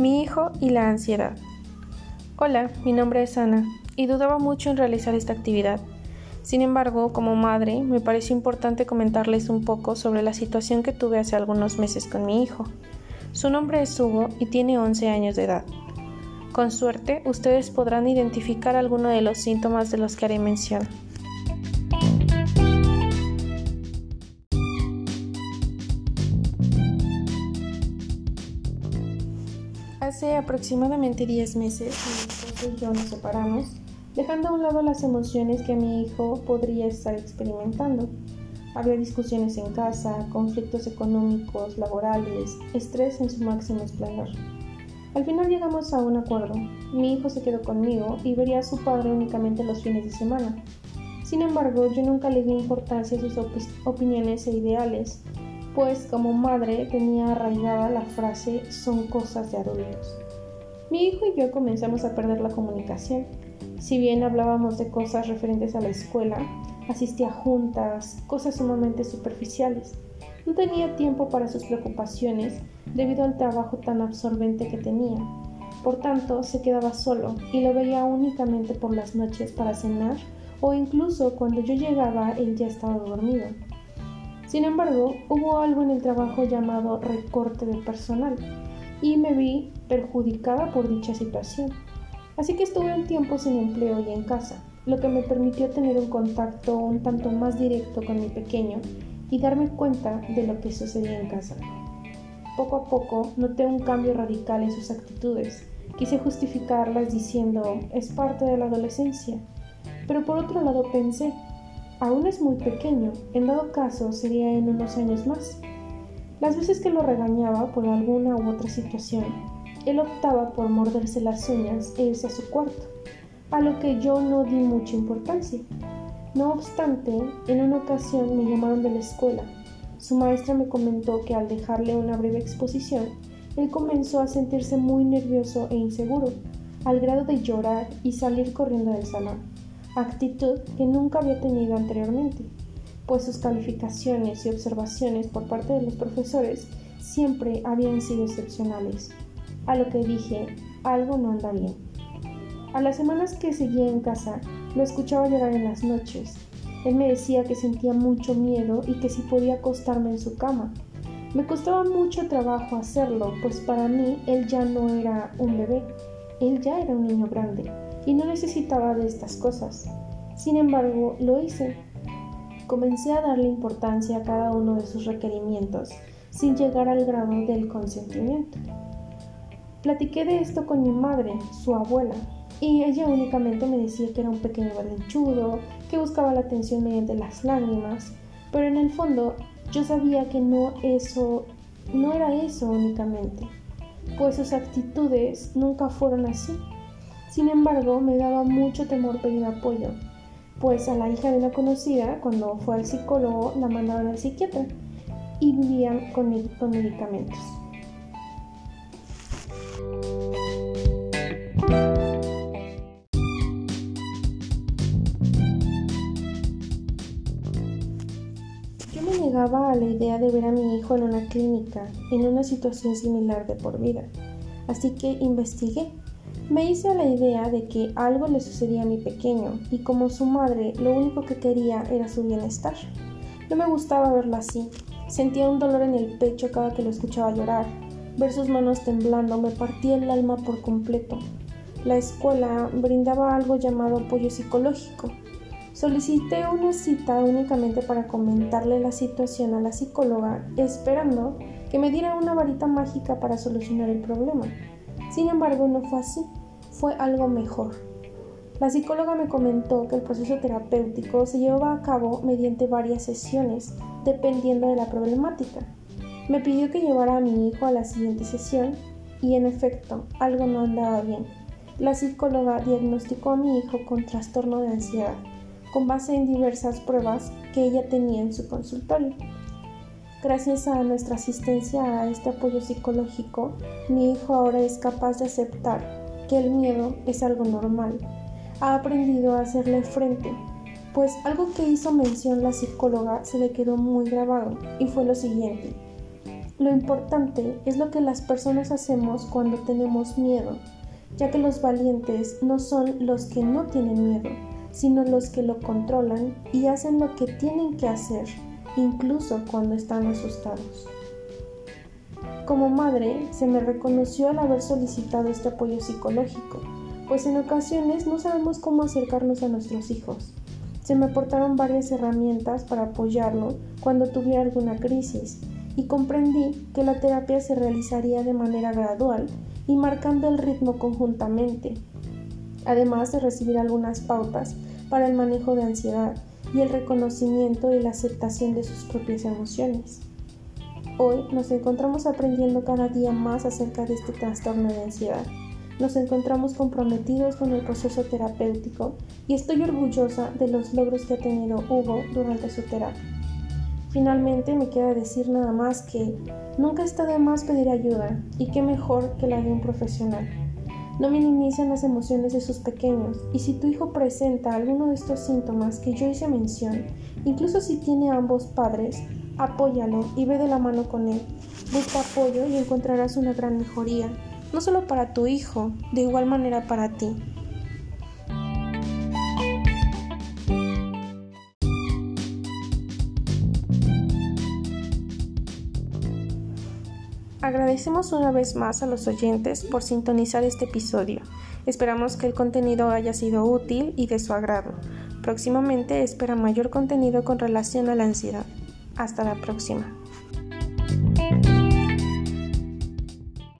Mi hijo y la ansiedad. Hola, mi nombre es Ana y dudaba mucho en realizar esta actividad. Sin embargo, como madre, me pareció importante comentarles un poco sobre la situación que tuve hace algunos meses con mi hijo. Su nombre es Hugo y tiene 11 años de edad. Con suerte, ustedes podrán identificar alguno de los síntomas de los que haré mención. Hace aproximadamente 10 meses mi yo nos separamos, dejando a un lado las emociones que mi hijo podría estar experimentando. Había discusiones en casa, conflictos económicos, laborales, estrés en su máximo esplendor. Al final llegamos a un acuerdo. Mi hijo se quedó conmigo y vería a su padre únicamente los fines de semana. Sin embargo, yo nunca le di importancia a sus opiniones e ideales, pues como madre tenía arraigada la frase son cosas de adultos. Mi hijo y yo comenzamos a perder la comunicación. Si bien hablábamos de cosas referentes a la escuela, asistía a juntas, cosas sumamente superficiales. No tenía tiempo para sus preocupaciones debido al trabajo tan absorbente que tenía. Por tanto, se quedaba solo y lo veía únicamente por las noches para cenar o incluso cuando yo llegaba él ya estaba dormido. Sin embargo, hubo algo en el trabajo llamado recorte de personal y me vi perjudicada por dicha situación. Así que estuve un tiempo sin empleo y en casa, lo que me permitió tener un contacto un tanto más directo con mi pequeño y darme cuenta de lo que sucedía en casa. Poco a poco noté un cambio radical en sus actitudes. Quise justificarlas diciendo es parte de la adolescencia, pero por otro lado pensé Aún es muy pequeño, en dado caso sería en unos años más. Las veces que lo regañaba por alguna u otra situación, él optaba por morderse las uñas e irse a su cuarto, a lo que yo no di mucha importancia. No obstante, en una ocasión me llamaron de la escuela. Su maestra me comentó que al dejarle una breve exposición, él comenzó a sentirse muy nervioso e inseguro, al grado de llorar y salir corriendo del salón actitud que nunca había tenido anteriormente, pues sus calificaciones y observaciones por parte de los profesores siempre habían sido excepcionales, a lo que dije, algo no anda bien. A las semanas que seguía en casa, lo escuchaba llorar en las noches. Él me decía que sentía mucho miedo y que si podía acostarme en su cama. Me costaba mucho trabajo hacerlo, pues para mí él ya no era un bebé, él ya era un niño grande y no necesitaba de estas cosas. Sin embargo, lo hice. Comencé a darle importancia a cada uno de sus requerimientos, sin llegar al grado del consentimiento. Platiqué de esto con mi madre, su abuela, y ella únicamente me decía que era un pequeño berrinchudo, que buscaba la atención mediante las lágrimas, pero en el fondo yo sabía que no eso no era eso únicamente, pues sus actitudes nunca fueron así. Sin embargo, me daba mucho temor pedir apoyo, pues a la hija de una conocida, cuando fue al psicólogo, la mandaron al psiquiatra y vivían con, con medicamentos. Yo me negaba a la idea de ver a mi hijo en una clínica, en una situación similar de por vida, así que investigué me hice la idea de que algo le sucedía a mi pequeño y como su madre lo único que quería era su bienestar. No me gustaba verlo así. Sentía un dolor en el pecho cada que lo escuchaba llorar. Ver sus manos temblando me partía el alma por completo. La escuela brindaba algo llamado apoyo psicológico. Solicité una cita únicamente para comentarle la situación a la psicóloga, esperando que me diera una varita mágica para solucionar el problema. Sin embargo, no fue así fue algo mejor. La psicóloga me comentó que el proceso terapéutico se llevaba a cabo mediante varias sesiones, dependiendo de la problemática. Me pidió que llevara a mi hijo a la siguiente sesión y en efecto, algo no andaba bien. La psicóloga diagnosticó a mi hijo con trastorno de ansiedad, con base en diversas pruebas que ella tenía en su consultorio. Gracias a nuestra asistencia a este apoyo psicológico, mi hijo ahora es capaz de aceptar que el miedo es algo normal. Ha aprendido a hacerle frente, pues algo que hizo mención la psicóloga se le quedó muy grabado y fue lo siguiente. Lo importante es lo que las personas hacemos cuando tenemos miedo, ya que los valientes no son los que no tienen miedo, sino los que lo controlan y hacen lo que tienen que hacer, incluso cuando están asustados. Como madre, se me reconoció al haber solicitado este apoyo psicológico, pues en ocasiones no sabemos cómo acercarnos a nuestros hijos. Se me aportaron varias herramientas para apoyarlo cuando tuviera alguna crisis y comprendí que la terapia se realizaría de manera gradual y marcando el ritmo conjuntamente, además de recibir algunas pautas para el manejo de ansiedad y el reconocimiento y la aceptación de sus propias emociones. Hoy nos encontramos aprendiendo cada día más acerca de este trastorno de ansiedad. Nos encontramos comprometidos con el proceso terapéutico y estoy orgullosa de los logros que ha tenido Hugo durante su terapia. Finalmente me queda decir nada más que nunca está de más pedir ayuda y qué mejor que la de un profesional. No minimicen las emociones de sus pequeños y si tu hijo presenta alguno de estos síntomas que yo hice mención, incluso si tiene ambos padres, apóyalo y ve de la mano con él. Busca apoyo y encontrarás una gran mejoría, no solo para tu hijo, de igual manera para ti. Agradecemos una vez más a los oyentes por sintonizar este episodio. Esperamos que el contenido haya sido útil y de su agrado. Próximamente espera mayor contenido con relación a la ansiedad. Hasta la próxima.